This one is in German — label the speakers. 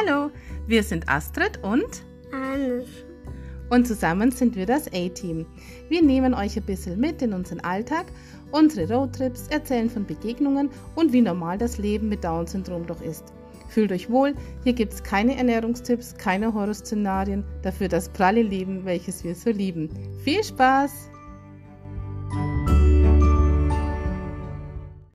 Speaker 1: Hallo, wir sind Astrid und
Speaker 2: Hannes.
Speaker 1: und zusammen sind wir das A-Team. Wir nehmen euch ein bisschen mit in unseren Alltag, unsere Roadtrips, erzählen von Begegnungen und wie normal das Leben mit Down-Syndrom doch ist. Fühlt euch wohl, hier gibt es keine Ernährungstipps, keine Horrorszenarien, dafür das pralle Leben, welches wir so lieben. Viel Spaß!